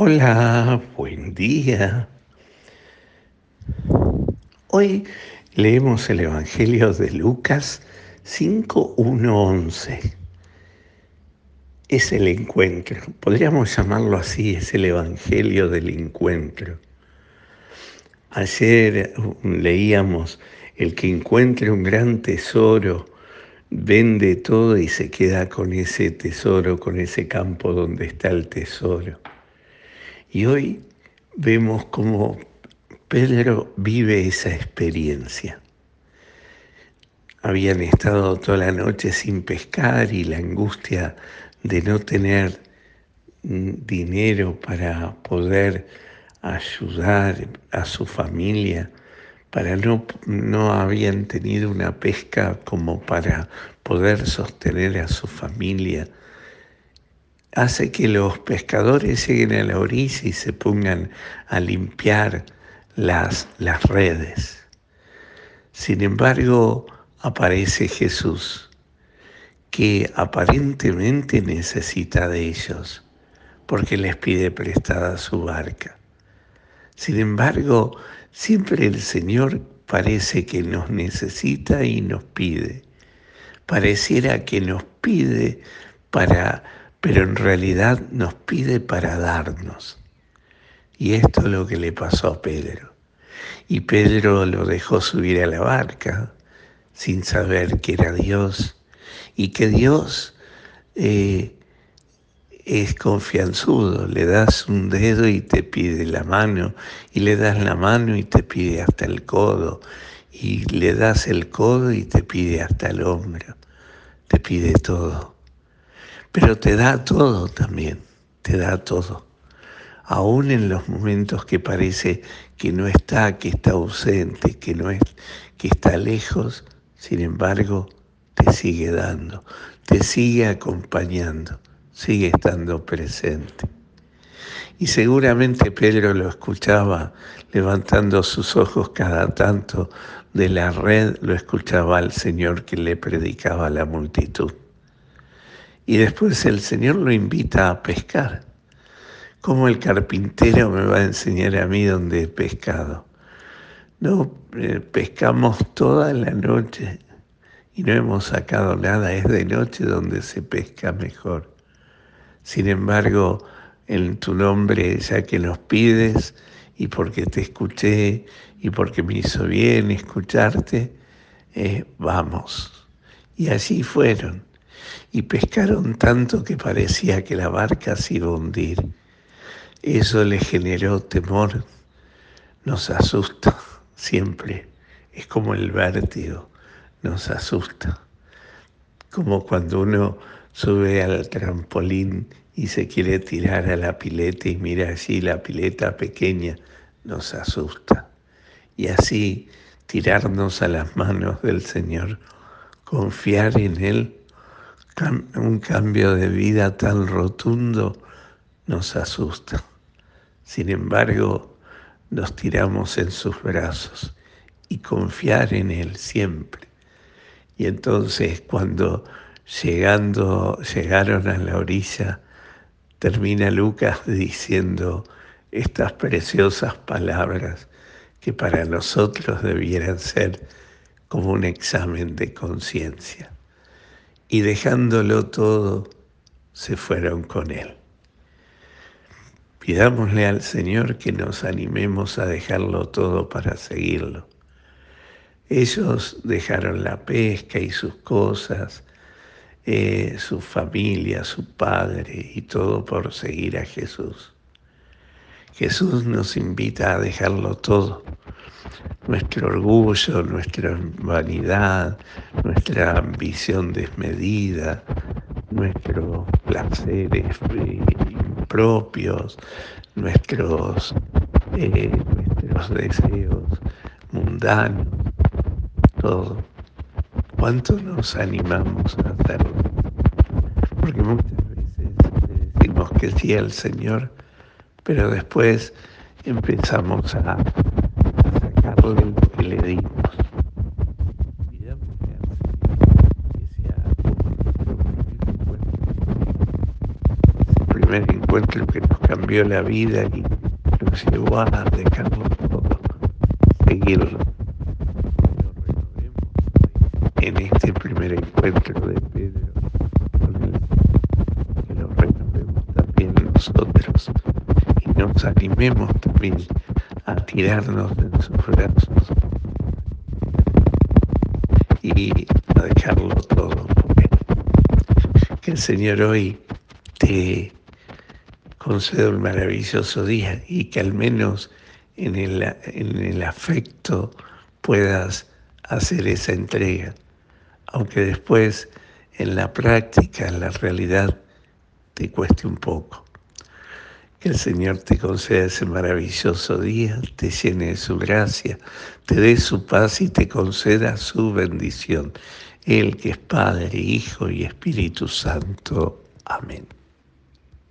Hola, buen día. Hoy leemos el Evangelio de Lucas 5, 11. Es el encuentro, podríamos llamarlo así, es el Evangelio del encuentro. Ayer leíamos, el que encuentre un gran tesoro, vende todo y se queda con ese tesoro, con ese campo donde está el tesoro. Y hoy vemos cómo Pedro vive esa experiencia. Habían estado toda la noche sin pescar y la angustia de no tener mm, dinero para poder ayudar a su familia, para no, no habían tenido una pesca como para poder sostener a su familia hace que los pescadores lleguen a la orilla y se pongan a limpiar las, las redes. Sin embargo, aparece Jesús, que aparentemente necesita de ellos, porque les pide prestada su barca. Sin embargo, siempre el Señor parece que nos necesita y nos pide. Pareciera que nos pide para pero en realidad nos pide para darnos. Y esto es lo que le pasó a Pedro. Y Pedro lo dejó subir a la barca sin saber que era Dios y que Dios eh, es confianzudo. Le das un dedo y te pide la mano, y le das la mano y te pide hasta el codo, y le das el codo y te pide hasta el hombro, te pide todo pero te da todo también, te da todo. Aún en los momentos que parece que no está, que está ausente, que no es, que está lejos, sin embargo, te sigue dando, te sigue acompañando, sigue estando presente. Y seguramente Pedro lo escuchaba levantando sus ojos cada tanto de la red, lo escuchaba al Señor que le predicaba a la multitud. Y después el Señor lo invita a pescar. ¿Cómo el carpintero me va a enseñar a mí dónde he pescado? No, eh, pescamos toda la noche y no hemos sacado nada. Es de noche donde se pesca mejor. Sin embargo, en tu nombre, ya que nos pides y porque te escuché y porque me hizo bien escucharte, eh, vamos. Y así fueron y pescaron tanto que parecía que la barca se iba a hundir. Eso le generó temor, nos asusta siempre, es como el vértigo, nos asusta, como cuando uno sube al trampolín y se quiere tirar a la pileta y mira allí la pileta pequeña, nos asusta. Y así tirarnos a las manos del Señor, confiar en Él un cambio de vida tan rotundo nos asusta. Sin embargo, nos tiramos en sus brazos y confiar en Él siempre. Y entonces cuando llegando, llegaron a la orilla, termina Lucas diciendo estas preciosas palabras que para nosotros debieran ser como un examen de conciencia y dejándolo todo, se fueron con él. Pidámosle al Señor que nos animemos a dejarlo todo para seguirlo. Ellos dejaron la pesca y sus cosas, eh, su familia, su padre y todo por seguir a Jesús. Jesús nos invita a dejarlo todo nuestro orgullo, nuestra vanidad, nuestra ambición desmedida, nuestros placeres impropios, nuestros, eh, nuestros deseos mundanos, todo. ¿Cuánto nos animamos a hacerlo? Porque muchas veces decimos que sí al Señor, pero después empezamos a lo que le dimos. primer encuentro que nos cambió la vida y nos llevó a dejarlo todo, seguirlo. En este primer encuentro de Pedro que lo renovemos también nosotros y nos animemos también a tirarnos en sus brazos y a dejarlo todo. Que el Señor hoy te conceda un maravilloso día y que al menos en el, en el afecto puedas hacer esa entrega, aunque después en la práctica, en la realidad, te cueste un poco. Que el Señor te conceda ese maravilloso día, te llene de su gracia, te dé su paz y te conceda su bendición. Él que es Padre, Hijo y Espíritu Santo. Amén.